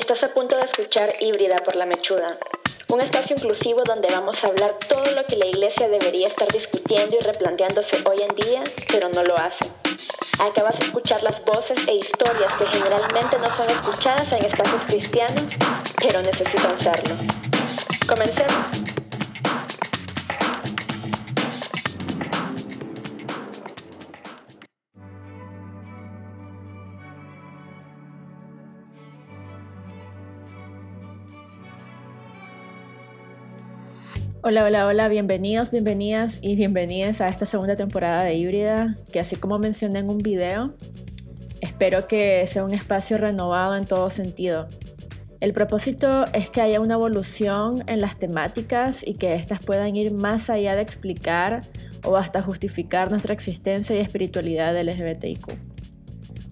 Estás a punto de escuchar Híbrida por la Mechuda, un espacio inclusivo donde vamos a hablar todo lo que la iglesia debería estar discutiendo y replanteándose hoy en día, pero no lo hace. Acabas de escuchar las voces e historias que generalmente no son escuchadas en espacios cristianos, pero necesitan serlo. Comencemos. Hola, hola, hola, bienvenidos, bienvenidas y bienvenidas a esta segunda temporada de Híbrida, que así como mencioné en un video, espero que sea un espacio renovado en todo sentido. El propósito es que haya una evolución en las temáticas y que éstas puedan ir más allá de explicar o hasta justificar nuestra existencia y espiritualidad del LGBTIQ.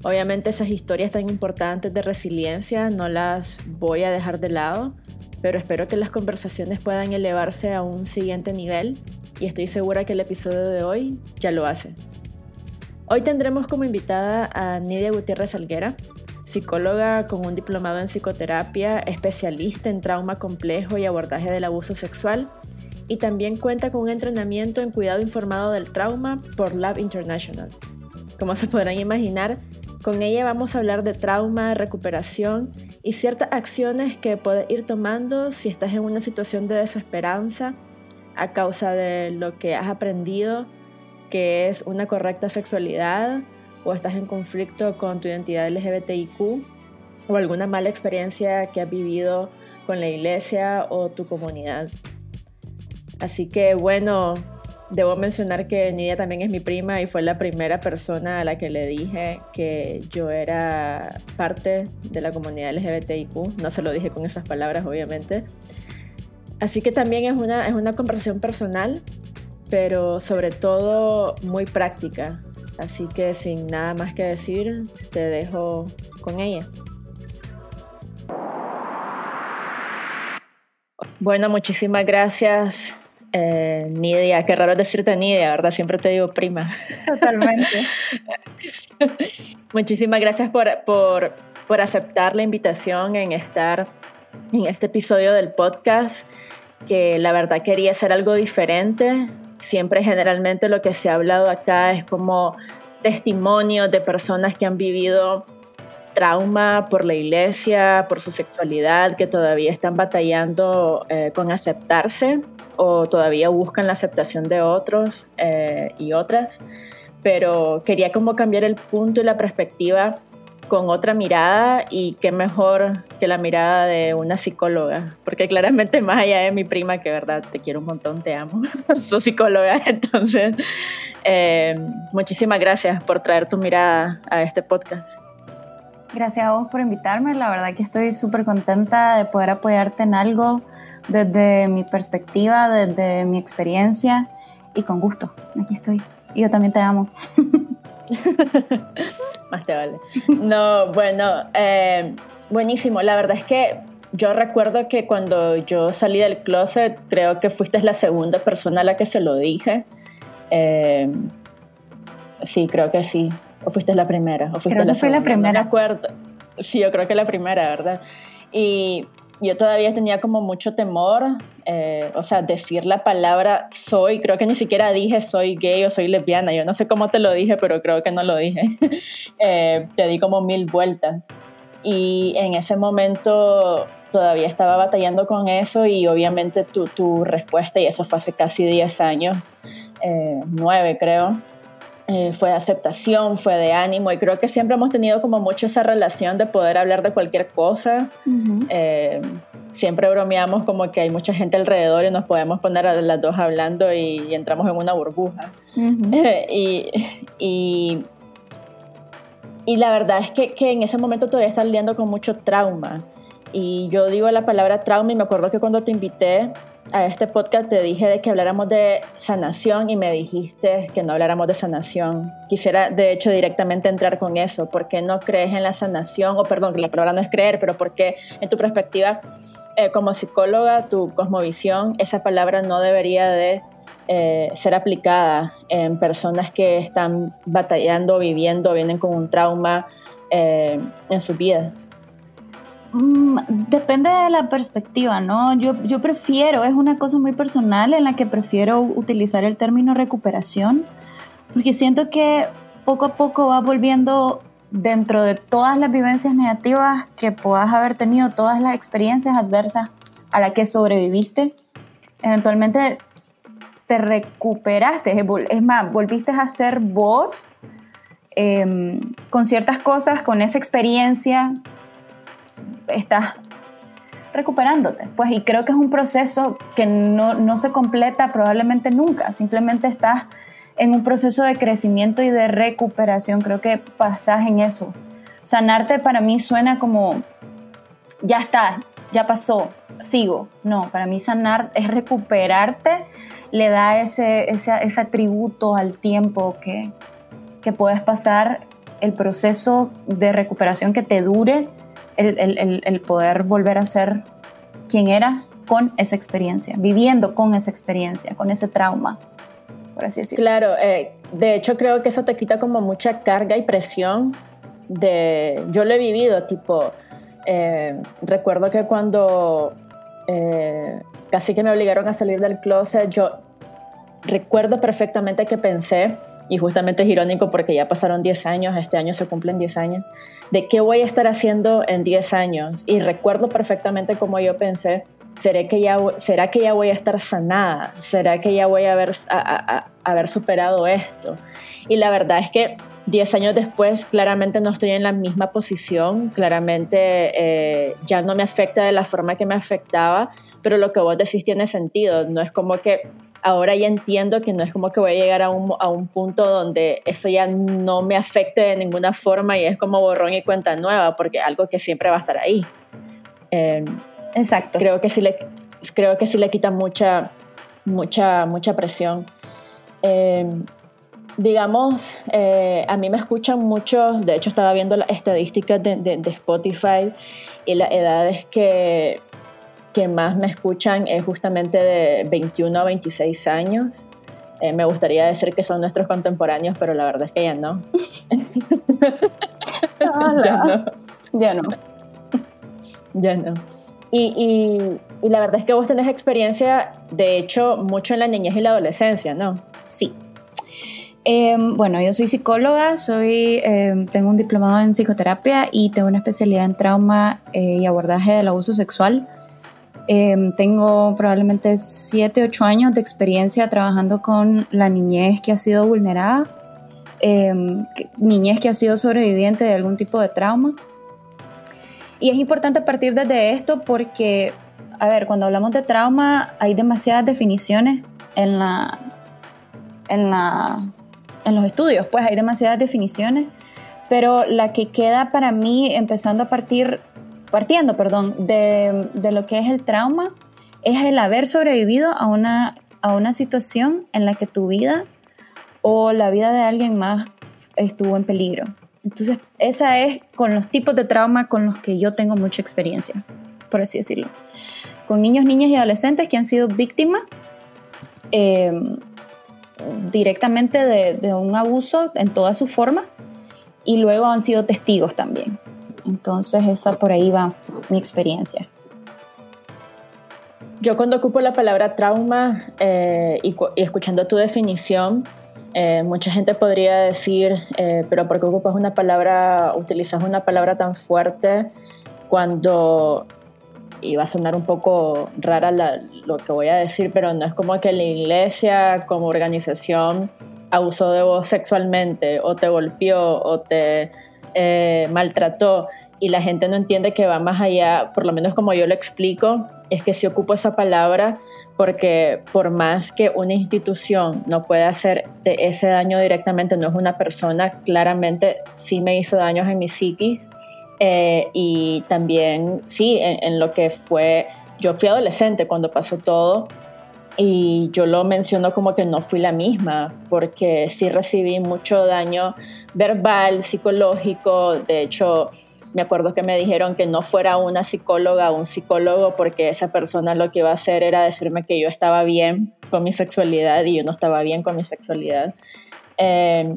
Obviamente esas historias tan importantes de resiliencia no las voy a dejar de lado, pero espero que las conversaciones puedan elevarse a un siguiente nivel y estoy segura que el episodio de hoy ya lo hace. Hoy tendremos como invitada a Nidia Gutiérrez Alguera, psicóloga con un diplomado en psicoterapia, especialista en trauma complejo y abordaje del abuso sexual, y también cuenta con un entrenamiento en cuidado informado del trauma por Lab International. Como se podrán imaginar, con ella vamos a hablar de trauma, recuperación y ciertas acciones que puedes ir tomando si estás en una situación de desesperanza a causa de lo que has aprendido que es una correcta sexualidad o estás en conflicto con tu identidad LGBTIQ o alguna mala experiencia que has vivido con la iglesia o tu comunidad. Así que bueno, Debo mencionar que Nidia también es mi prima y fue la primera persona a la que le dije que yo era parte de la comunidad LGBTIQ. No se lo dije con esas palabras, obviamente. Así que también es una, es una conversación personal, pero sobre todo muy práctica. Así que sin nada más que decir, te dejo con ella. Bueno, muchísimas gracias eh, Nidia, qué raro decirte Nidia, ¿verdad? Siempre te digo prima. Totalmente. Muchísimas gracias por, por, por, aceptar la invitación en estar en este episodio del podcast, que la verdad quería hacer algo diferente. Siempre generalmente lo que se ha hablado acá es como testimonios de personas que han vivido trauma por la iglesia, por su sexualidad, que todavía están batallando eh, con aceptarse o todavía buscan la aceptación de otros eh, y otras. Pero quería como cambiar el punto y la perspectiva con otra mirada y qué mejor que la mirada de una psicóloga, porque claramente más allá de mi prima, que verdad te quiero un montón, te amo, soy psicóloga, entonces eh, muchísimas gracias por traer tu mirada a este podcast. Gracias a vos por invitarme. La verdad que estoy súper contenta de poder apoyarte en algo desde mi perspectiva, desde mi experiencia y con gusto. Aquí estoy. Y yo también te amo. Más te vale. No, bueno, eh, buenísimo. La verdad es que yo recuerdo que cuando yo salí del closet, creo que fuiste la segunda persona a la que se lo dije. Eh, sí, creo que sí. ¿O fuiste la primera? ¿O fuiste creo la que fue la primera. No me acuerdo. Sí, yo creo que la primera, ¿verdad? Y yo todavía tenía como mucho temor, eh, o sea, decir la palabra soy, creo que ni siquiera dije soy gay o soy lesbiana, yo no sé cómo te lo dije, pero creo que no lo dije. eh, te di como mil vueltas. Y en ese momento todavía estaba batallando con eso y obviamente tu, tu respuesta, y eso fue hace casi 10 años, eh, 9 creo, eh, fue de aceptación, fue de ánimo y creo que siempre hemos tenido como mucho esa relación de poder hablar de cualquier cosa. eh, siempre bromeamos como que hay mucha gente alrededor y nos podemos poner a las dos hablando y, y entramos en una burbuja. y, y, y, la verdad es que, que en ese momento todavía estás lidiando con mucho trauma. Y yo digo la palabra trauma y me acuerdo que cuando te invité a este podcast te dije de que habláramos de sanación y me dijiste que no habláramos de sanación. Quisiera de hecho directamente entrar con eso. ¿Por qué no crees en la sanación? O perdón, que la palabra no es creer, pero ¿por qué en tu perspectiva eh, como psicóloga, tu cosmovisión, esa palabra no debería de eh, ser aplicada en personas que están batallando, viviendo, vienen con un trauma eh, en su vida? Mm, depende de la perspectiva, ¿no? Yo, yo prefiero, es una cosa muy personal en la que prefiero utilizar el término recuperación, porque siento que poco a poco va volviendo dentro de todas las vivencias negativas que puedas haber tenido, todas las experiencias adversas a las que sobreviviste, eventualmente te recuperaste, es más, volviste a ser vos em, con ciertas cosas, con esa experiencia, estás recuperándote. Pues, y creo que es un proceso que no, no se completa probablemente nunca, simplemente estás en un proceso de crecimiento y de recuperación. Creo que pasas en eso. Sanarte para mí suena como, ya está, ya pasó, sigo. No, para mí sanar es recuperarte, le da ese, ese, ese atributo al tiempo que, que puedes pasar, el proceso de recuperación que te dure, el, el, el poder volver a ser quien eras con esa experiencia, viviendo con esa experiencia, con ese trauma. Por así decirlo. Claro, eh, de hecho creo que eso te quita como mucha carga y presión de, yo lo he vivido, tipo, eh, recuerdo que cuando eh, casi que me obligaron a salir del closet, yo recuerdo perfectamente que pensé, y justamente es irónico porque ya pasaron 10 años, este año se cumplen 10 años, de qué voy a estar haciendo en 10 años. Y recuerdo perfectamente cómo yo pensé, ¿será que ya, ¿será que ya voy a estar sanada? ¿Será que ya voy a haber, a, haber superado esto? Y la verdad es que 10 años después claramente no estoy en la misma posición, claramente eh, ya no me afecta de la forma que me afectaba, pero lo que vos decís tiene sentido, no es como que ahora ya entiendo que no es como que voy a llegar a un, a un punto donde eso ya no me afecte de ninguna forma y es como borrón y cuenta nueva, porque algo que siempre va a estar ahí. Em, Exacto. Creo que sí le, creo que sí le quita mucha, mucha, mucha presión. Em, digamos, eh, a mí me escuchan muchos, de hecho estaba viendo las estadísticas de, de, Spotify y las edades que, que, más me escuchan es justamente de 21 a 26 años. Eh, me gustaría decir que son nuestros contemporáneos, pero la verdad es que ya no. ya no. Ya no. Ya no. Y, y, la verdad es que vos tenés experiencia, de hecho, mucho en la niñez y la adolescencia, ¿no? Sí. Em, bueno, yo soy psicóloga, soy, em, tengo un diplomado en psicoterapia y tengo una especialidad en trauma eh, y abordaje del abuso sexual. Em, tengo probablemente 7, 8 años de experiencia trabajando con la niñez que ha sido vulnerada, niñez que ha sido sobreviviente de algún tipo de trauma. Y es importante partir desde esto porque, a ver, cuando hablamos de trauma hay demasiadas definiciones en, la, en, la, en los estudios, pues hay demasiadas definiciones, pero la que queda para mí, empezando a partir, partiendo, perdón, de, de lo que es el trauma, es el haber sobrevivido a una, a una situación en la que tu vida o la vida de alguien más estuvo en peligro. Entonces, esa es con los tipos de trauma con los que yo tengo mucha experiencia, por así decirlo. Con niños, niñas y adolescentes que han sido víctimas eh, directamente de, un abuso en toda su forma y luego han sido testigos también. Entonces, esa por ahí va mi experiencia. Yo cuando ocupo la palabra trauma eh, y, escuchando tu definición, eh, mucha gente podría decir, eh, pero ¿por qué ocupas una palabra, utilizas una palabra tan fuerte cuando, y va a sonar un poco rara lo que voy a decir, pero no es como que la iglesia como organización abusó de vos sexualmente o te golpeó o te eh, maltrató y la gente no entiende que va más allá, por lo menos como yo lo explico, es que si ocupo esa palabra porque por más que una institución no pueda hacer ese daño directamente, no es una persona, claramente sí me hizo daños en mi psiquis eh, y también sí en, lo que fue, yo fui adolescente cuando pasó todo y yo lo menciono como que no fui la misma porque sí recibí mucho daño verbal, psicológico, de hecho me acuerdo que me dijeron que no fuera una psicóloga o un psicólogo porque esa persona lo que iba a hacer era decirme que yo estaba bien con mi sexualidad y yo no estaba bien con mi sexualidad. Eh,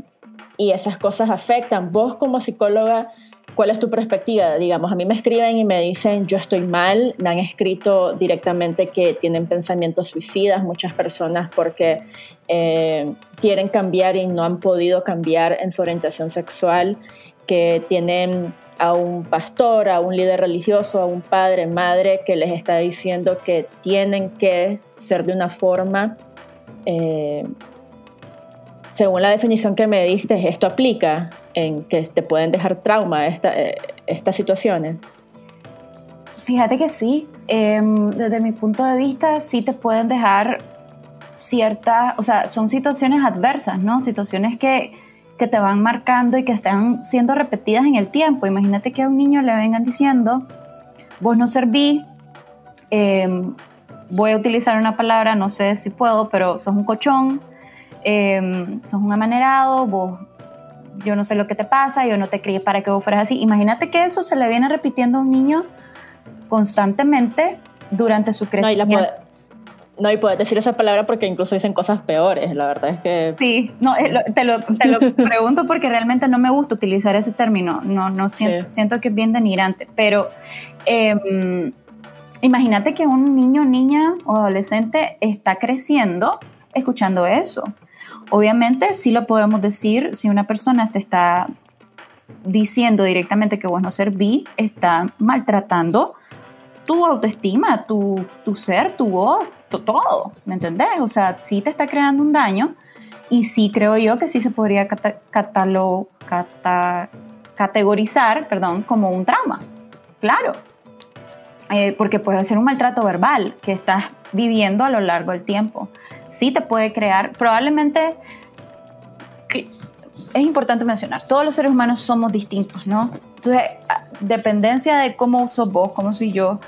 y esas cosas afectan. Vos como psicóloga, ¿Cuál es tu perspectiva? Digamos, a mí me escriben y me dicen yo estoy mal, me han escrito directamente que tienen pensamientos suicidas muchas personas porque eh, quieren cambiar y no han podido cambiar en su orientación sexual, que tienen a un pastor, a un líder religioso, a un padre, madre que les está diciendo que tienen que ser de una forma eh, según la definición que me diste, ¿esto aplica en que te pueden dejar trauma esta, eh, estas situaciones? Fíjate que sí, em, desde mi punto de vista sí te pueden dejar ciertas, o sea, son situaciones adversas, ¿no? Situaciones que, que te van marcando y que están siendo repetidas en el tiempo. Imagínate que a un niño le vengan diciendo, vos no serví, em, voy a utilizar una palabra, no sé si puedo, pero sos un cochón, eh, sos un amanerado, vos, yo no sé lo que te pasa, yo no te crié para que vos fueras así. Imagínate que eso se le viene repitiendo a un niño constantemente durante su crecimiento. No, y puedes decir esa palabra porque incluso dicen cosas peores, la verdad es que... Sí, no, te, lo, te, lo, pregunto porque realmente no me gusta utilizar ese término, no, no siento, siento que es bien denigrante, pero eh, imagínate que un niño, niña o adolescente está creciendo escuchando eso. Obviamente sí lo podemos decir si una persona te está diciendo directamente que vos no serví, está maltratando tu autoestima, tu, tu ser, tu voz, todo, ¿me entendés? O sea, sí te está creando un daño y sí creo yo que sí se podría categorizar perdón, como un trauma, claro, eh, porque puede ser un maltrato verbal que estás viviendo a lo largo del tiempo. Sí te puede crear, probablemente, es importante mencionar, todos los seres humanos somos distintos, ¿no? Entonces, dependencia de cómo sos vos, cómo soy yo,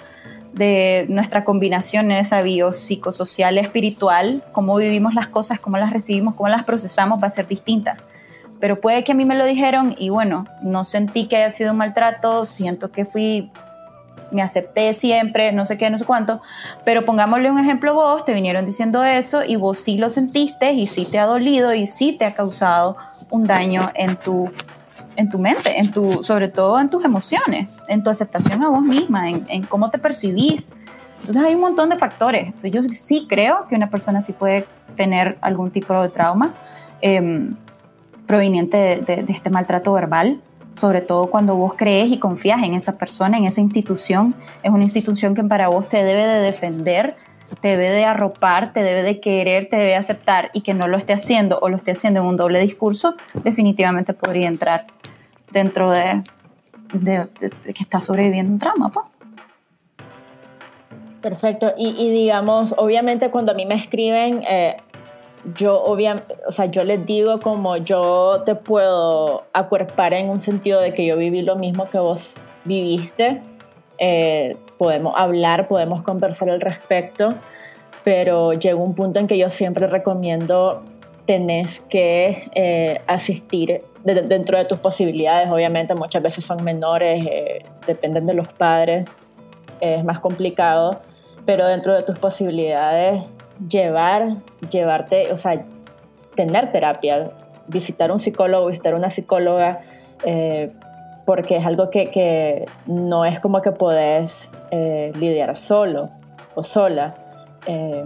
de nuestra combinación en esa biopsicosocial espiritual, cómo vivimos las cosas, cómo las recibimos, cómo las procesamos, va a ser distinta. Pero puede que a mí me lo dijeron y bueno, no sentí que haya sido un maltrato, siento que fui me acepté siempre, no sé qué, no sé cuánto, pero pongámosle un ejemplo vos, te vinieron diciendo eso y vos sí lo sentiste y sí te ha dolido y sí te ha causado un daño en tu, en tu mente, en tu, sobre todo en tus emociones, en tu aceptación a vos misma, en, cómo te percibís. Entonces hay un montón de factores. yo sí creo que una persona sí puede tener algún tipo de trauma em, proveniente de este maltrato verbal sobre todo cuando vos crees y confías en esa persona, en esa institución. Es una institución que para vos te debe de defender, te debe de arropar, te debe de querer, te debe de aceptar y que no lo esté haciendo o lo esté haciendo en un doble discurso, definitivamente podría entrar dentro de, que está sobreviviendo un trauma. Perfecto. Y, digamos, obviamente cuando a mí me escriben, eh, yo obviamente, o sea, yo les digo como yo te puedo acuerpar en un sentido de que yo viví lo mismo que vos viviste, eh, podemos hablar, podemos conversar al respecto, pero llega un punto en que yo siempre recomiendo tenés que eh, asistir dentro de tus posibilidades, obviamente muchas veces son menores, eh, dependen de los padres, es más complicado, pero dentro de tus posibilidades llevar, llevarte, o sea, tener terapia, visitar un psicólogo, visitar una psicóloga, eh, porque es algo que, no es como que podés eh, lidiar solo o sola. Eh,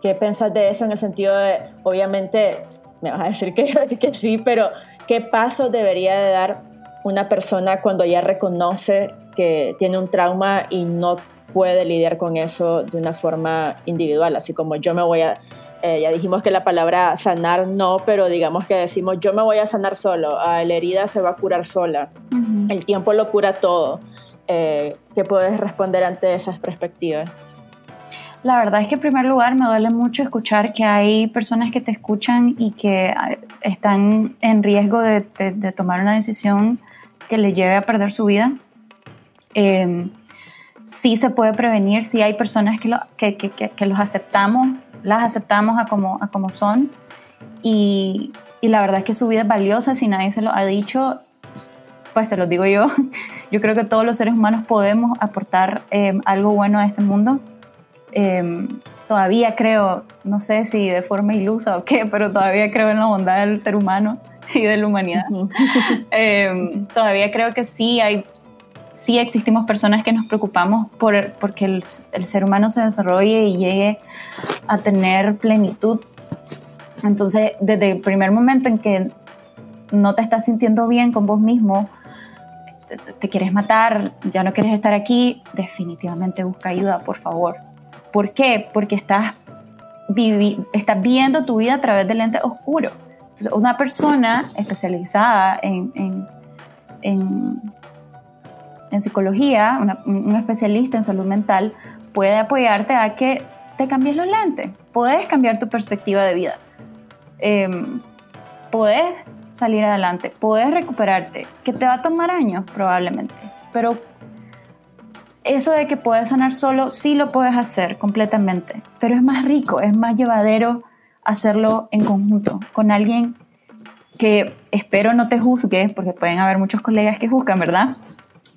¿Qué pensás de eso en el sentido de, obviamente, me vas a decir que, que sí, pero qué paso debería de dar una persona cuando ya reconoce que tiene un trauma y no puede lidiar con eso de una forma individual, así como yo me voy a, eh, ya dijimos que la palabra sanar no, pero digamos que decimos yo me voy a sanar solo, ah, la herida se va a curar sola, el tiempo lo cura todo. Eh, ¿Qué puedes responder ante esas perspectivas? La verdad es que en primer lugar me duele mucho escuchar que hay personas que te escuchan y que ah, están en riesgo de, tomar una decisión que les lleve a perder su vida. Eh, sí se puede prevenir, sí hay personas que, lo, que, que, que, los aceptamos, las aceptamos a como, a como son y, y, la verdad es que su vida es valiosa, si nadie se lo ha dicho, pues se lo digo yo, yo creo que todos los seres humanos podemos aportar em, algo bueno a este mundo. Em, todavía creo, no sé si de forma ilusa o qué, pero todavía creo en la bondad del ser humano. y de la humanidad. Em, todavía creo que sí hay, sí existimos personas que nos preocupamos por porque el, ser humano se desarrolle y llegue a tener plenitud. Entonces, desde el primer momento en que no te estás sintiendo bien con vos mismo, te, quieres matar, ya no quieres estar aquí, definitivamente busca ayuda, por favor. ¿Por qué? Porque estás estás viendo tu vida a través del lente oscuro. una persona especializada en, psicología, un especialista en salud mental, puede apoyarte a que te cambies los lentes. Puedes cambiar tu perspectiva de vida. Eh, puedes salir adelante, puedes recuperarte, que te va a tomar años probablemente, pero eso de que puedes sanar solo, sí lo puedes hacer completamente, pero es más rico, es más llevadero hacerlo en conjunto, con alguien que espero no te juzgue, porque pueden haber muchos colegas que juzgan, ¿verdad?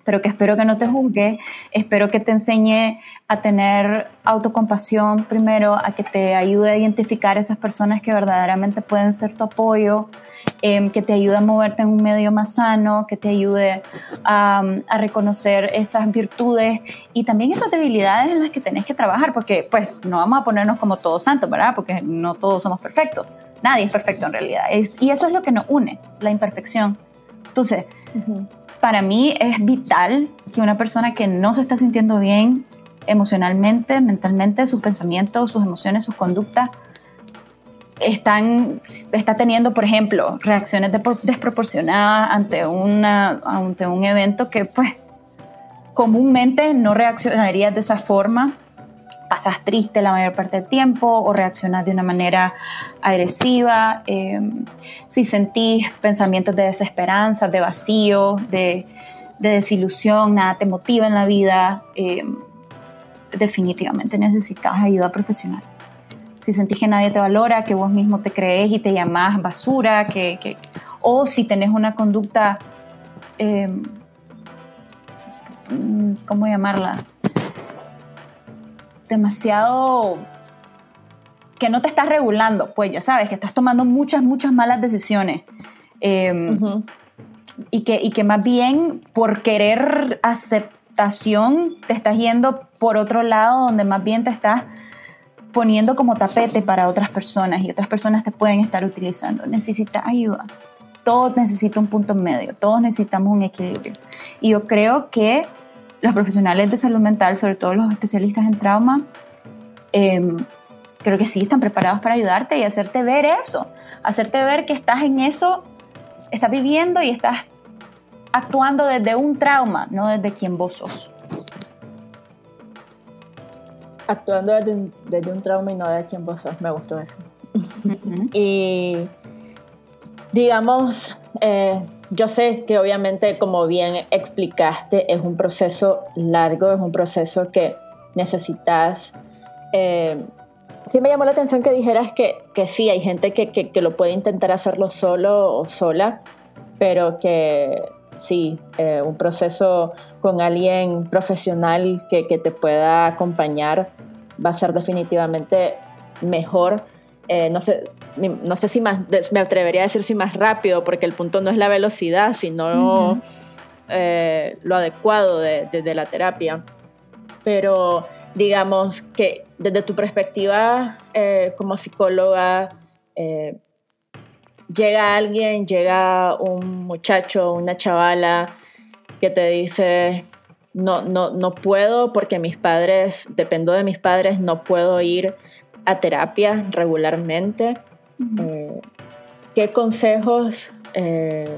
Pero que espero que no te juzgue, espero que te enseñe a tener autocompasión primero, a que te ayude a identificar esas personas que verdaderamente pueden ser tu apoyo, Em, que te ayude a moverte en un medio más sano, que te ayude a, reconocer esas virtudes y también esas debilidades en las que tenés que trabajar, porque pues no vamos a ponernos como todos santos, ¿verdad? Porque no todos somos perfectos. Nadie es perfecto en realidad. Es, y eso es lo que nos une, la imperfección. Entonces, para mí es vital que una persona que no se está sintiendo bien emocionalmente, mentalmente, sus pensamientos, sus emociones, sus conductas, están, está teniendo, por ejemplo, reacciones desproporcionadas ante, una, ante un evento que pues comúnmente no reaccionarías de esa forma, pasas triste la mayor parte del tiempo o reaccionas de una manera agresiva, em, si sentís pensamientos de desesperanza, de vacío, de, desilusión, nada te motiva en la vida, em, definitivamente necesitas ayuda profesional si sentís que nadie te valora, que vos mismo te crees y te llamás basura, que, o si tenés una conducta, em, ¿cómo llamarla? Demasiado que no te estás regulando, pues ya sabes, que estás tomando muchas, muchas malas decisiones. Em, y, que, y que más bien por querer aceptación te estás yendo por otro lado donde más bien te estás poniendo como tapete para otras personas y otras personas te pueden estar utilizando. Necesitas ayuda. Todos necesitan un punto medio, todos necesitamos un equilibrio. Y yo creo que los profesionales de salud mental, sobre todo los especialistas en trauma, em, creo que sí están preparados para ayudarte y hacerte ver eso, hacerte ver que estás en eso, estás viviendo y estás actuando desde un trauma, no desde quien vos sos actuando desde un, trauma y no de quien vos sos. Me gustó eso. y digamos, eh, yo sé que obviamente, como bien explicaste, es un proceso largo, es un proceso que necesitas. Eh, sí me llamó la atención que dijeras que, que sí, hay gente que, que, lo puede intentar hacerlo solo o sola, pero que sí, eh, un proceso con alguien profesional que, te pueda acompañar va a ser definitivamente mejor. Eh, no, sé, no sé si más, me atrevería a decir si más rápido, porque el punto no es la velocidad, sino eh, lo adecuado de, la terapia. Pero digamos que desde tu perspectiva como psicóloga, llega alguien, llega un muchacho, una chavala que te dice, no, no, no puedo porque mis padres, dependo de mis padres, no puedo ir a terapia regularmente. Eh, ¿Qué consejos eh,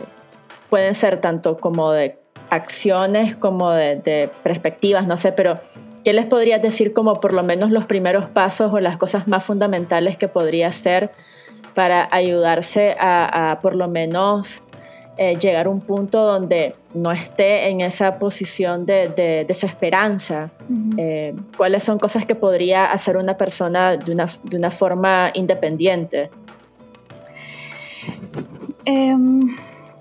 pueden ser tanto como de acciones como de, de, perspectivas, no sé, pero ¿qué les podrías decir como por lo menos los primeros pasos o las cosas más fundamentales que podría hacer para ayudarse a, por lo menos eh, llegar a un punto donde no esté en esa posición de, desesperanza. Eh, ¿Cuáles son cosas que podría hacer una persona de una, de una forma independiente? Em,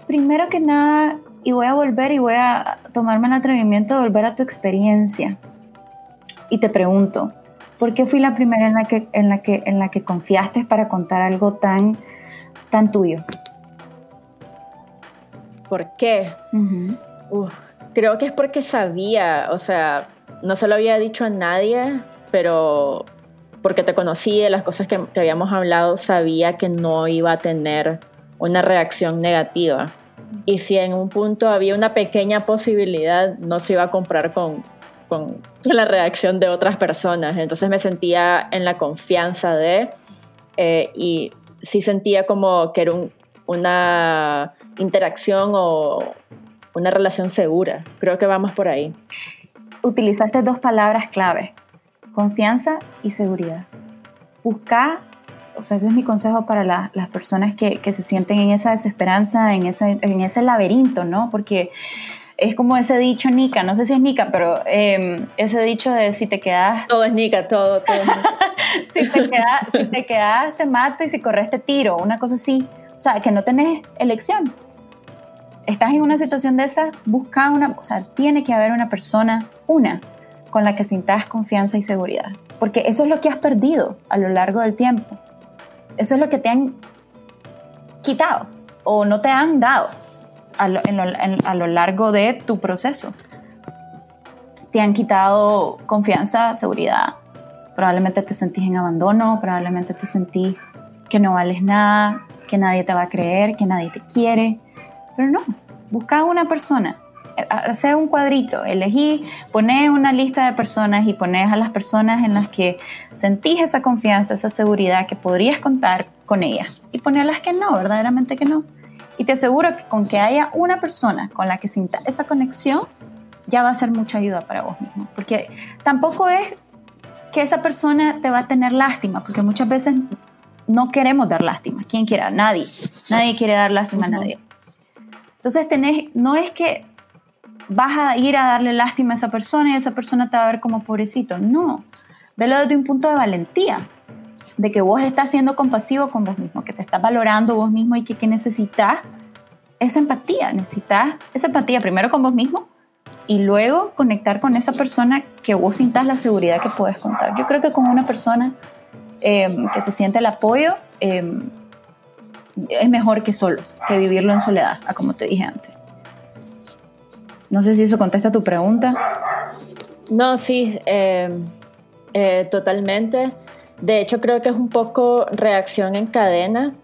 primero que nada, y voy a volver y voy a tomarme el atrevimiento de volver a tu experiencia. Y te pregunto, ¿Por qué fui la primera en la que, en la que, en la que confiaste para contar algo tan, tan tuyo? ¿Por qué? creo que es porque sabía, o sea, no se lo había dicho a nadie, pero porque te conocí de las cosas que, que habíamos hablado, sabía que no iba a tener una reacción negativa. Y si en un punto había una pequeña posibilidad, no se iba a comprar con, con la reacción de otras personas. Entonces me sentía en la confianza de, eh, y sí sentía como que era una interacción o una relación segura. Creo que vamos por ahí. Utilizaste dos palabras clave, confianza y seguridad. Busca, o sea, ese es mi consejo para las personas que, que, se sienten en esa desesperanza, en ese, en ese laberinto, ¿no? Porque es como ese dicho Nika, no sé si es Nika, pero em, ese dicho de si te quedas... Todo es Nika, todo, todo si, te quedas, si te quedas, te mato y si corres te tiro, una cosa así. O sea, que no tenés elección. Estás en una situación de esa, busca una, o sea, tiene que haber una persona, una, con la que sintas confianza y seguridad. Porque eso es lo que has perdido a lo largo del tiempo. Eso es lo que te han quitado o no te han dado a lo, largo de tu proceso. Te han quitado confianza, seguridad. Probablemente te sentís en abandono, probablemente te sentís que no vales nada, que nadie te va a creer, que nadie te quiere. Pero no, busca una persona, hace un cuadrito, elegí, poné una lista de personas y pones a las personas en las que sentís esa confianza, esa seguridad que podrías contar con ellas y poné a las que no, verdaderamente que no. Y te aseguro que con que haya una persona con la que sienta esa conexión, ya va a ser mucha ayuda para vos mismo. Porque tampoco es que esa persona te va a tener lástima, porque muchas veces no queremos dar lástima. ¿Quién quiere? Nadie. Nadie quiere dar lástima a nadie. Entonces tenés, no es que vas a ir a darle lástima a esa persona y esa persona te va a ver como pobrecito. No. Velo desde un punto de valentía de que vos estás siendo compasivo con vos mismo, que te estás valorando vos mismo y que, que necesitas esa empatía, necesitas esa empatía primero con vos mismo y luego conectar con esa persona que vos sintas la seguridad que puedes contar. Yo creo que con una persona em, que se siente el apoyo em, es mejor que solo, que vivirlo en soledad, como te dije antes. No sé si eso contesta tu pregunta. No, sí, em, eh, totalmente. De hecho, creo que es un poco reacción en cadena.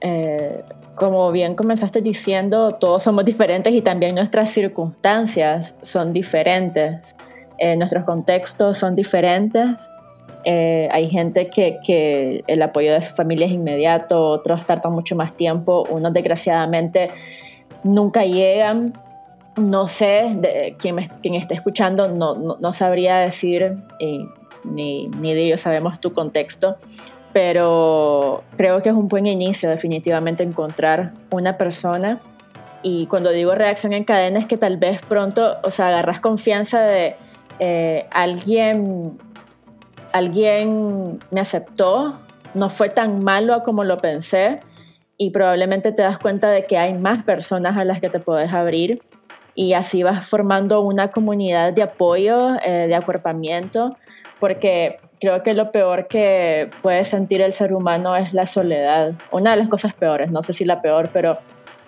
Eh, como bien comenzaste diciendo, todos somos diferentes y también nuestras circunstancias son diferentes, eh, nuestros contextos son diferentes. Hay gente que, que, el apoyo de su familia es inmediato, otros tardan mucho más tiempo, unos desgraciadamente nunca llegan. No sé, de, quien, me, esté escuchando no, sabría decir ni, ni de ellos sabemos tu contexto, pero creo que es un buen inicio definitivamente encontrar una persona. Y cuando digo reacción en cadena es que tal vez pronto, o sea, agarras confianza de eh, alguien, alguien me aceptó, no fue tan malo como lo pensé y probablemente te das cuenta de que hay más personas a las que te puedes abrir y así vas formando una comunidad de apoyo, eh, de acuerpamiento porque creo que lo peor que puede sentir el ser humano es la soledad. Una de las cosas peores, no sé si la peor, pero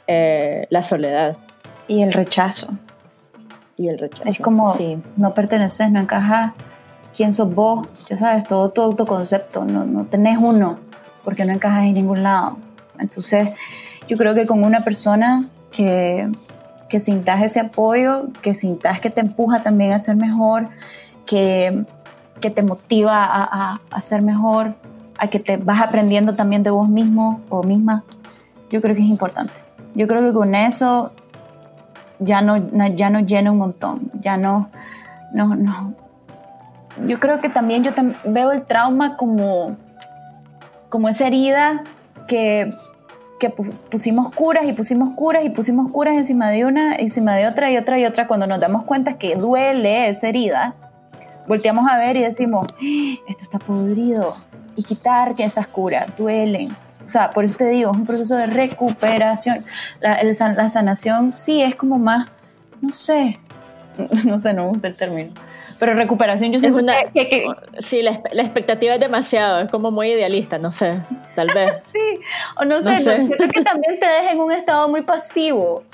eh, la soledad. Y el rechazo. Y el rechazo. Es como no perteneces, no encajas. ¿Quién sos vos? Ya sabes, todo tu autoconcepto. No, no tenés uno porque no encajas en ningún lado. Entonces, yo creo que con una persona que, que sintas ese apoyo, que sintas que te empuja también a ser mejor, que que te motiva a, a, ser mejor, a que te vas aprendiendo también de vos mismo o misma, yo creo que es importante. Yo creo que con eso ya no, ya no llena un montón, ya no, no, no. Yo creo que también yo veo el trauma como, como esa herida que, que pusimos curas y pusimos curas y pusimos curas encima de una, encima de otra y otra y otra, cuando nos damos cuenta que duele esa herida, volteamos a ver y decimos, ¡Ah! esto está podrido. Y quitar que esas curas duelen. O sea, por eso te digo, es un proceso de recuperación. La, la sanación sí es como más, no sé, no sé, no me gusta el término. Pero recuperación yo siento que, Sí, la, expectativa es demasiado, es como muy idealista, no sé, tal vez. sí, o no sé, no sé. que también te deja en un estado muy pasivo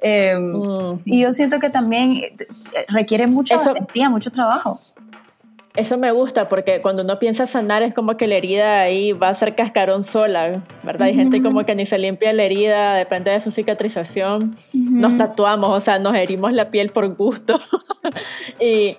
Em, y yo siento que también eh, requiere mucha valentía, mucho trabajo. Eso me gusta porque cuando uno piensa sanar es como que la herida ahí va a ser cascarón sola, ¿verdad? Hay gente como que ni se limpia la herida, depende de su cicatrización. Nos tatuamos, o sea, nos herimos la piel por gusto y,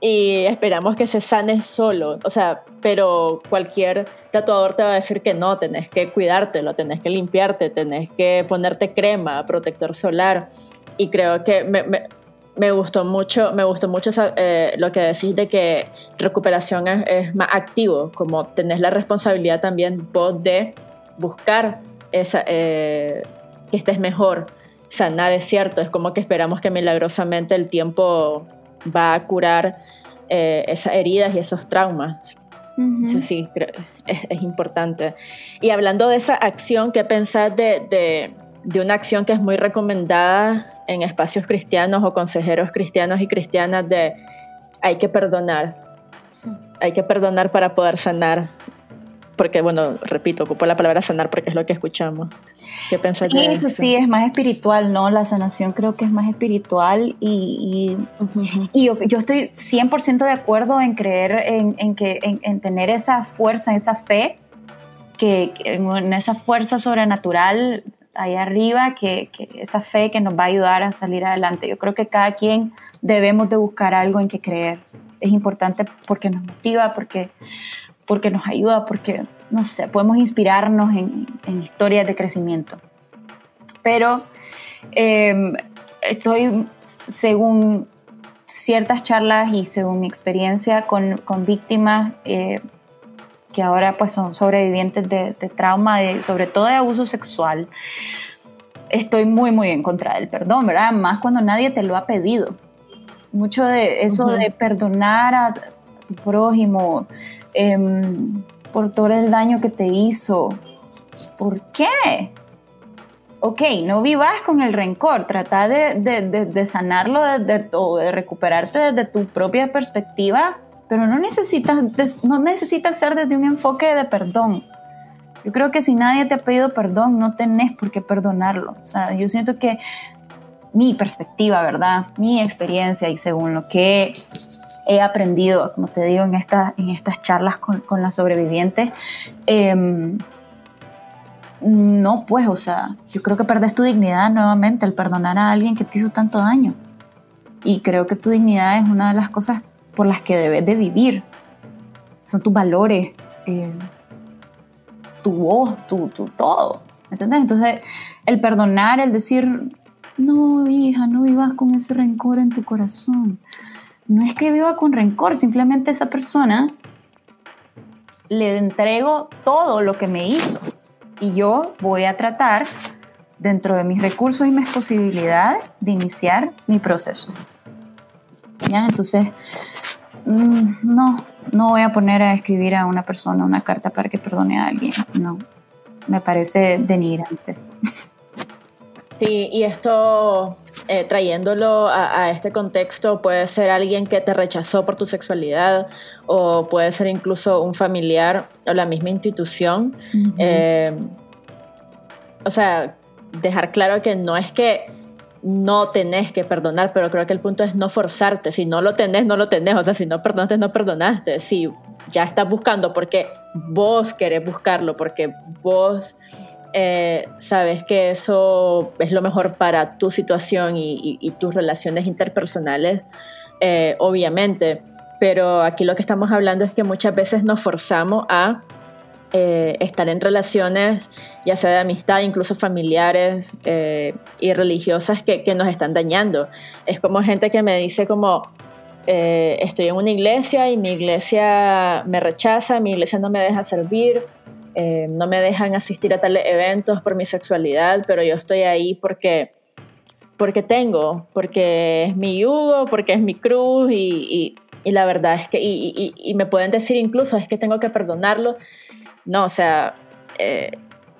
y, esperamos que se sane solo. O sea, pero cualquier tatuador te va a decir que no, tenés que cuidártelo, tenés que limpiarte, tenés que ponerte crema, protector solar. Y creo que me, me gustó mucho, me gustó mucho eh, lo que decís de que recuperación es, más activo, como tenés la responsabilidad también vos de buscar esa, eh, que estés mejor. Sanar es cierto, es como que esperamos que milagrosamente el tiempo va a curar eh, esas heridas y esos traumas. sí, es, importante. Y hablando de esa acción, ¿qué pensás de, de, de una acción que es muy recomendada en espacios cristianos o consejeros cristianos y cristianas de hay que perdonar, hay que perdonar para poder sanar. Porque, bueno, repito, ocupo la palabra sanar porque es lo que escuchamos. ¿Qué pensás sí, eso? Sí, es más espiritual, ¿no? La sanación creo que es más espiritual y, y, yo, yo, estoy 100% de acuerdo en creer en, en que, en, tener esa fuerza, esa fe, que, en esa fuerza sobrenatural ahí arriba, que, esa fe que nos va a ayudar a salir adelante. Yo creo que cada quien debemos de buscar algo en que creer. Es importante porque nos motiva, porque, porque nos ayuda, porque, no sé, podemos inspirarnos en, historias de crecimiento. Pero em, estoy, según ciertas charlas y según mi experiencia con, con víctimas, eh, que ahora pues son sobrevivientes de, trauma, sobre todo de abuso sexual, estoy muy, muy en contra del perdón, ¿verdad? Más cuando nadie te lo ha pedido. Mucho de eso de perdonar a prójimo em, por todo el daño que te hizo. ¿Por qué? Ok, no vivas con el rencor, trata de, de, sanarlo o de recuperarte desde tu propia perspectiva pero no necesitas, no necesitas ser desde un enfoque de perdón. Yo creo que si nadie te ha pedido perdón, no tenés por qué perdonarlo. O sea, yo siento que mi perspectiva, ¿verdad? Mi experiencia y según lo que he aprendido, como te digo, en, esta, en estas charlas con, con las sobrevivientes, em, no, pues, o sea, yo creo que perdés tu dignidad nuevamente al perdonar a alguien que te hizo tanto daño. Y creo que tu dignidad es una de las cosas por las que debes de vivir. Son tus valores, eh, tu voz, tu, tu todo. ¿Entendés? Entonces, el perdonar, el decir, no, hija, no vivas con ese rencor en tu corazón. No es que viva con rencor, simplemente esa persona le entrego todo lo que me hizo y yo voy a tratar dentro de mis recursos y mis posibilidades de iniciar mi proceso. ¿Ya? Entonces, Mm, no, no voy a poner a escribir a una persona una carta para que perdone a alguien. No, me parece denigrante. Sí, y esto, eh, trayéndolo a, este contexto, puede ser alguien que te rechazó por tu sexualidad o puede ser incluso un familiar o la misma institución. Eh, o sea, dejar claro que no es que no tenés que perdonar, pero creo que el punto es no forzarte. Si no lo tenés, no lo tenés. O sea, si no perdonaste, no perdonaste. Si ya estás buscando porque vos querés buscarlo, porque vos eh, sabes que eso es lo mejor para tu situación y, tus relaciones interpersonales, eh, obviamente. Pero aquí lo que estamos hablando es que muchas veces nos forzamos a eh, estar en relaciones, ya sea de amistad, incluso familiares y religiosas, que, nos están dañando. Es como gente que me dice como, estoy en una iglesia y mi iglesia me rechaza, mi iglesia no me deja servir, no me dejan asistir a tales eventos por mi sexualidad, pero yo estoy ahí porque porque tengo, porque es mi yugo, porque es mi cruz y, la verdad es que, y, y, me pueden decir incluso es que tengo que perdonarlo. No, o sea, eh,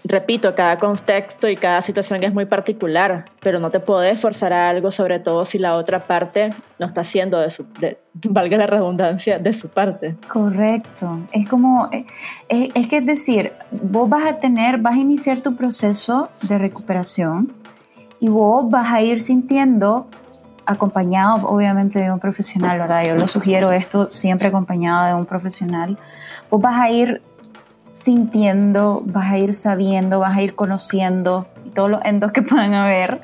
repito, cada contexto y cada situación es muy particular, pero no te puedes forzar a algo, sobre todo si la otra parte no está haciendo de su, valga la redundancia, de su parte. Correcto. Es como, eh, es, que es decir, vos vas a tener, vas a iniciar tu proceso de recuperación y vos vas a ir sintiendo acompañado obviamente de un profesional, ¿verdad? Yo lo sugiero esto siempre acompañado de un profesional. Vos vas a ir sintiendo, vas a ir sabiendo, vas a ir conociendo todos los endos que puedan haber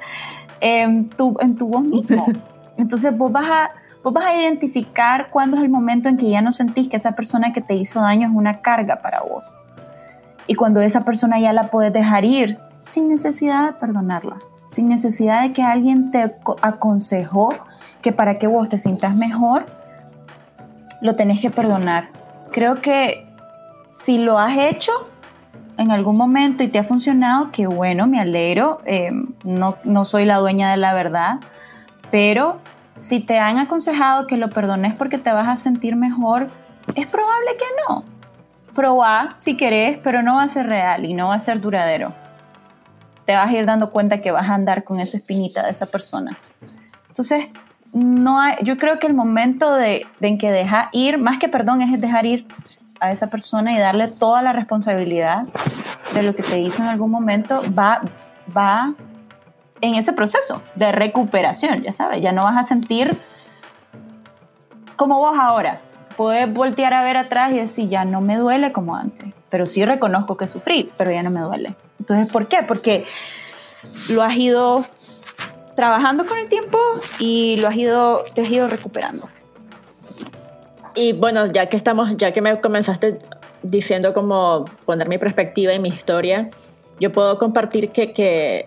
en tu, en tu voz mismo. Entonces vos vas, a, vos vas a identificar cuándo es el momento en que ya no sentís que esa persona que te hizo daño es una carga para vos. Y cuando esa persona ya la puedes dejar ir sin necesidad de perdonarla sin necesidad de que alguien te aconsejó que para que vos te sientas mejor, lo tenés que perdonar. Creo que si lo has hecho en algún momento y te ha funcionado, que bueno, me alegro, eh, no, no soy la dueña de la verdad, pero si te han aconsejado que lo perdones porque te vas a sentir mejor, es probable que no. Probá si querés, pero no va a ser real y no va a ser duradero te vas a ir dando cuenta que vas a andar con esa espinita de esa persona. Entonces, no yo creo que el momento de, en que deja ir, más que perdón, es dejar ir a esa persona y darle toda la responsabilidad de lo que te hizo en algún momento, va, va en ese proceso de recuperación, ya sabes, ya no vas a sentir como vos ahora. Puedes voltear a ver atrás y decir, ya no me duele como antes, pero sí reconozco que sufrí, pero ya no me duele. Entonces, ¿por qué? Porque lo has ido trabajando con el tiempo y lo has ido, te has ido recuperando. Y bueno, ya que estamos, ya que me comenzaste diciendo cómo poner mi perspectiva y mi historia, yo puedo compartir que, que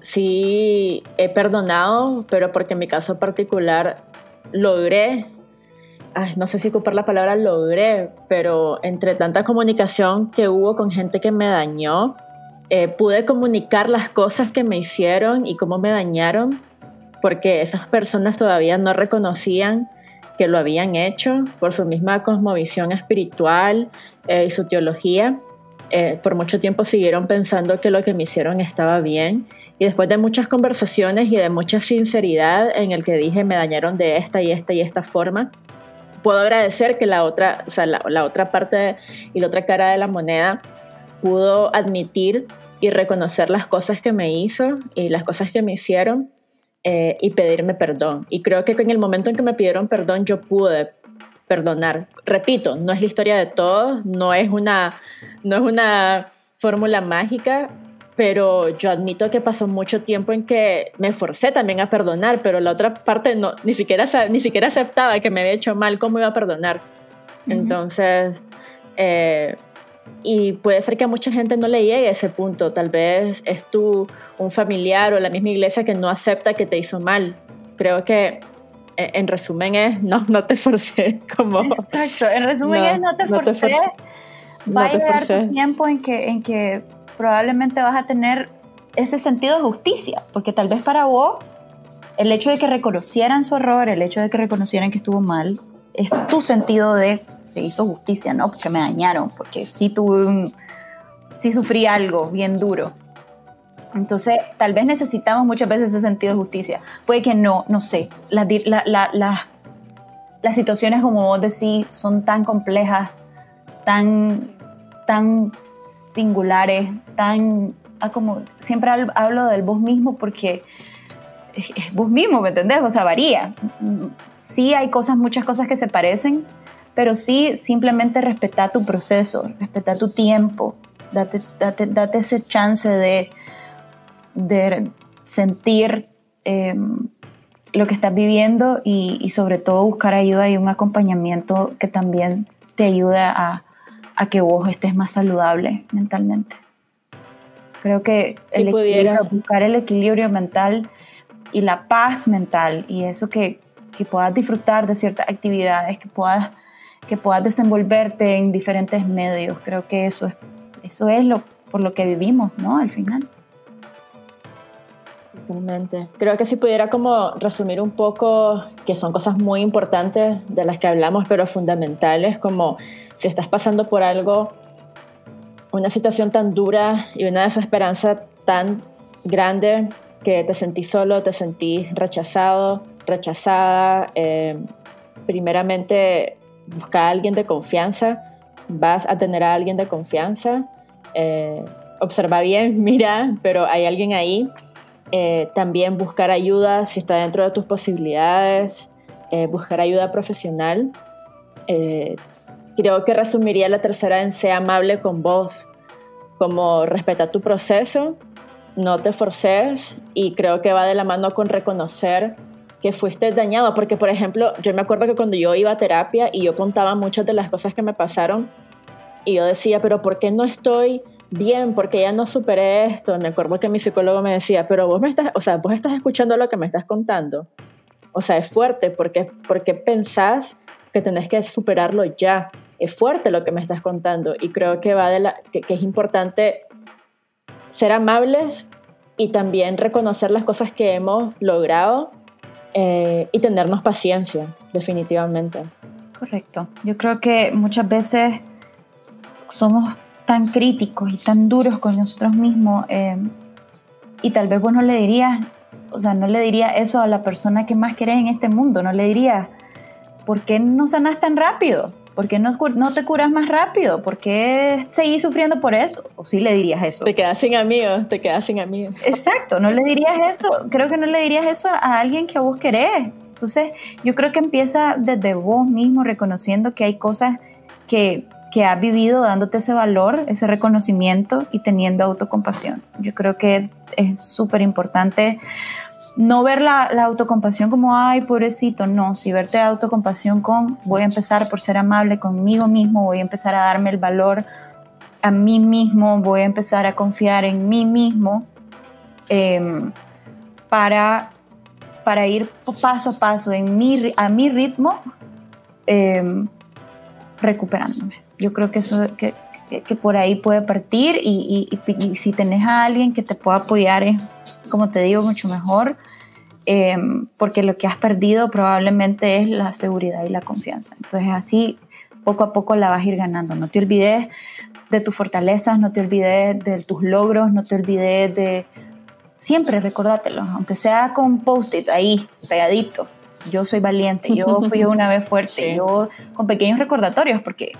sí he perdonado, pero porque en mi caso particular logré, no sé si ocupar la palabra logré, pero entre tanta comunicación que hubo con gente que me dañó, eh, pude comunicar las cosas que me hicieron y cómo me dañaron, porque esas personas todavía no reconocían que lo habían hecho por su misma cosmovisión espiritual eh, y su teología. Eh, por mucho tiempo siguieron pensando que lo que me hicieron estaba bien y después de muchas conversaciones y de mucha sinceridad en el que dije me dañaron de esta y esta y esta forma, puedo agradecer que la otra, o sea, la otra parte y la otra cara de la moneda pudo admitir y reconocer las cosas que me hizo y las cosas que me hicieron eh, y pedirme perdón. Y creo que en el momento en que me pidieron perdón yo pude perdonar. Repito, no es la historia de todos, no es una, no es una fórmula mágica, pero yo admito que pasó mucho tiempo en que me forcé también a perdonar, pero la otra parte no, ni siquiera, ni siquiera aceptaba que me había hecho mal, ¿cómo iba a perdonar? Entonces, eh, y puede ser que a mucha gente no le llegue a ese punto. Tal vez es tú, un familiar o la misma iglesia que no acepta que te hizo mal. Creo que e, en resumen es no, no te forcé. Como, Exacto, en resumen es no te forcé. Va a llegar tu tiempo en que, en que probablemente vas a tener ese sentido de justicia, porque tal vez para vos el hecho de que reconocieran su error, el hecho de que reconocieran que estuvo mal, es tu sentido de se hizo justicia, ¿no? Porque me dañaron, porque sí tuve un, sí sufrí algo bien duro. Entonces, tal vez necesitamos muchas veces ese sentido de justicia. Puede que no, no sé. Las, las situaciones, como vos decís, son tan complejas, tan, tan singulares, tan... Ah, como siempre hablo del vos mismo porque vos mismo, ¿me entendés? O sea, varía sí hay cosas, muchas cosas que se parecen, pero sí simplemente respeta tu proceso, respeta tu tiempo, date, date, ese chance de, de sentir em, lo que estás viviendo y, sobre todo buscar ayuda y un acompañamiento que también te ayude a, a que vos estés más saludable mentalmente. Creo que el buscar el equilibrio mental y la paz mental y eso que, que puedas disfrutar de ciertas actividades, que puedas, que puedas desenvolverte en diferentes medios. Creo que eso es, eso es lo, por lo que vivimos, ¿no? Al final. Totalmente. Creo que si pudiera como resumir un poco, que son cosas muy importantes de las que hablamos, pero fundamentales, como si estás pasando por algo, una situación tan dura y una desesperanza tan grande que te sentís solo, te sentís rechazado, rechazada, eh, primeramente busca a alguien de confianza, vas a tener a alguien de confianza, eh, observa bien, mira, pero hay alguien ahí Eh, también buscar ayuda si está dentro de tus posibilidades, eh, buscar ayuda profesional. Creo que resumiría la tercera en ser amable con vos, como respeta tu proceso, no te forces y creo que va de la mano con reconocer que fuiste dañado, porque por ejemplo, yo me acuerdo que cuando yo iba a terapia y yo contaba muchas de las cosas que me pasaron y yo decía, pero ¿por qué no estoy bien? Porque ya no superé esto. Me acuerdo que mi psicólogo me decía, pero vos me estás, o sea, vos estás escuchando lo que me estás contando. O sea, es fuerte porque, porque pensás que tenés que superarlo ya. Es fuerte lo que me estás contando y creo que, va de la, que, es importante ser amables y también reconocer las cosas que hemos logrado eh, y tenernos paciencia, definitivamente. Correcto. Yo creo que muchas veces somos tan críticos y tan duros con nosotros mismos eh, y tal vez vos no le dirías o sea, no le diría eso a la persona que más querés en este mundo, no le diría, ¿por qué no sanas tan rápido? ¿Por qué no, no te curas más rápido? ¿Por qué seguís sufriendo por eso? ¿O sí le dirías eso? Te quedas sin amigos, te quedas sin amigos. Exacto, no le dirías eso. Creo que no le dirías eso a alguien que a vos querés. Entonces, yo creo que empieza desde vos mismo reconociendo que hay cosas que, que has vivido, dándote ese valor, ese reconocimiento y teniendo autocompasión. Yo creo que es súper importante no ver la, autocompasión como, ay, pobrecito, no, si verte autocompasión con, voy a empezar por ser amable conmigo mismo, voy a empezar a darme el valor a mí mismo, voy a empezar a confiar en mí mismo em, para, para ir paso a paso en mi, a mi ritmo em, recuperándome. Yo creo que eso, que, que, por ahí puede partir y, si tenés a alguien que te pueda apoyar es, como te digo, mucho mejor, em, porque lo que has perdido probablemente es la seguridad y la confianza. Entonces así poco a poco la vas a ir ganando. No te olvides de tus fortalezas, no te olvides de tus logros, no te olvides de... Siempre recordátelo, aunque sea con post-it ahí, pegadito. Yo soy valiente, yo fui una vez fuerte, yo con pequeños recordatorios, porque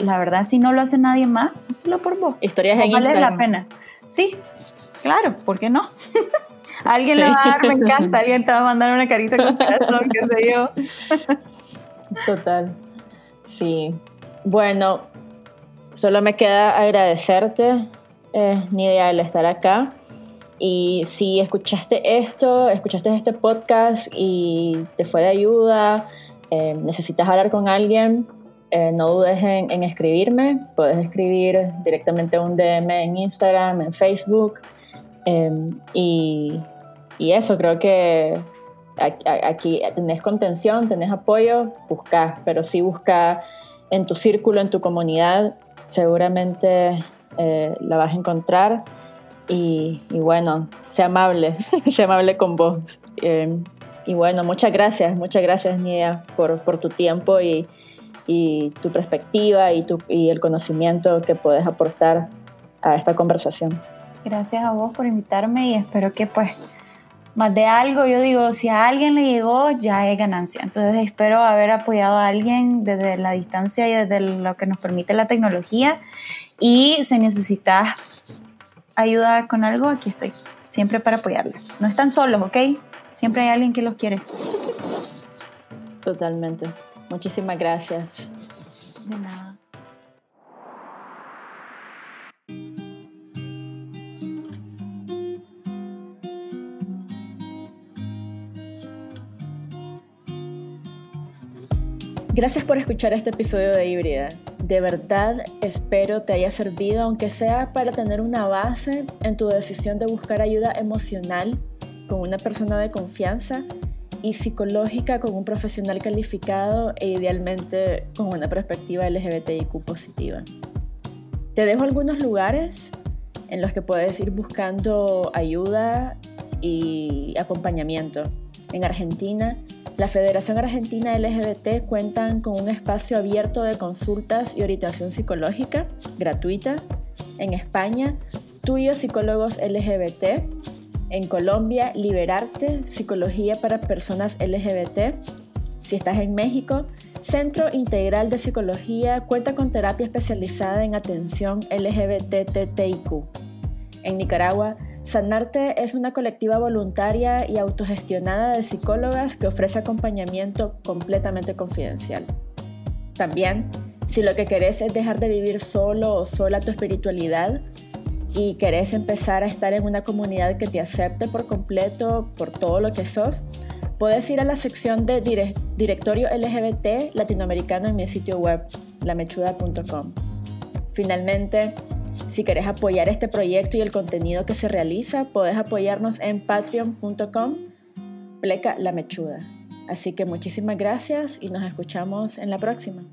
la verdad, si no lo hace nadie más, hazlo por vos. Historias en vale la pena. Sí, claro, ¿por qué no? alguien lo va a dar, me encanta, alguien te va a mandar una carita con corazón, qué sé yo. Total. Sí. Bueno, solo me queda agradecerte, eh, Nidia, el estar acá. Y si escuchaste esto, escuchaste este podcast y te fue de ayuda, eh, necesitas hablar con alguien, eh, no dudes en, escribirme. Puedes escribir directamente un DM en Instagram, en Facebook. Em, y, eso, creo que aquí tenés contención, tenés apoyo, busca, pero sí busca en tu círculo, en tu comunidad, seguramente eh, la vas a encontrar. Y, bueno, sea amable, sea amable con vos. Em, y bueno, muchas gracias, muchas gracias Nia por, por tu tiempo y, y tu perspectiva y, tu, y el conocimiento que puedes aportar a esta conversación. Gracias a vos por invitarme y espero que pues más de algo, yo digo, si a alguien le llegó, ya es ganancia. Entonces espero haber apoyado a alguien desde la distancia y desde lo que nos permite la tecnología. Y si necesitas ayuda con algo, aquí estoy, siempre para apoyarles. No están solos, ¿ok? Siempre hay alguien que los quiere. Totalmente. Muchísimas gracias. De nada. Gracias por escuchar este episodio de Híbrida. De verdad espero te haya servido, aunque sea para tener una base en tu decisión de buscar ayuda emocional con una persona de confianza y psicológica con un profesional calificado e idealmente con una perspectiva LGBTIQ positiva. Te dejo algunos lugares en los que puedes ir buscando ayuda y acompañamiento. En Argentina, la Federación Argentina LGBT cuentan con un espacio abierto de consultas y orientación psicológica gratuita. En España, tuyos psicólogos LGBT en Colombia, Liberarte, Psicología para Personas LGBT. Si estás en México, Centro Integral de Psicología cuenta con terapia especializada en atención LGBTTIQ. En Nicaragua, Sanarte es una colectiva voluntaria y autogestionada de psicólogas que ofrece acompañamiento completamente confidencial. También, si lo que querés es dejar de vivir solo o sola tu espiritualidad y querés empezar a estar en una comunidad que te acepte por completo por todo lo que sos, puedes ir a la sección de directorio LGBT latinoamericano en mi sitio web, lamechuda.com. Finalmente, si querés apoyar este proyecto y el contenido que se realiza, podés apoyarnos en patreon.com pleca la mechuda. Así que muchísimas gracias y nos escuchamos en la próxima.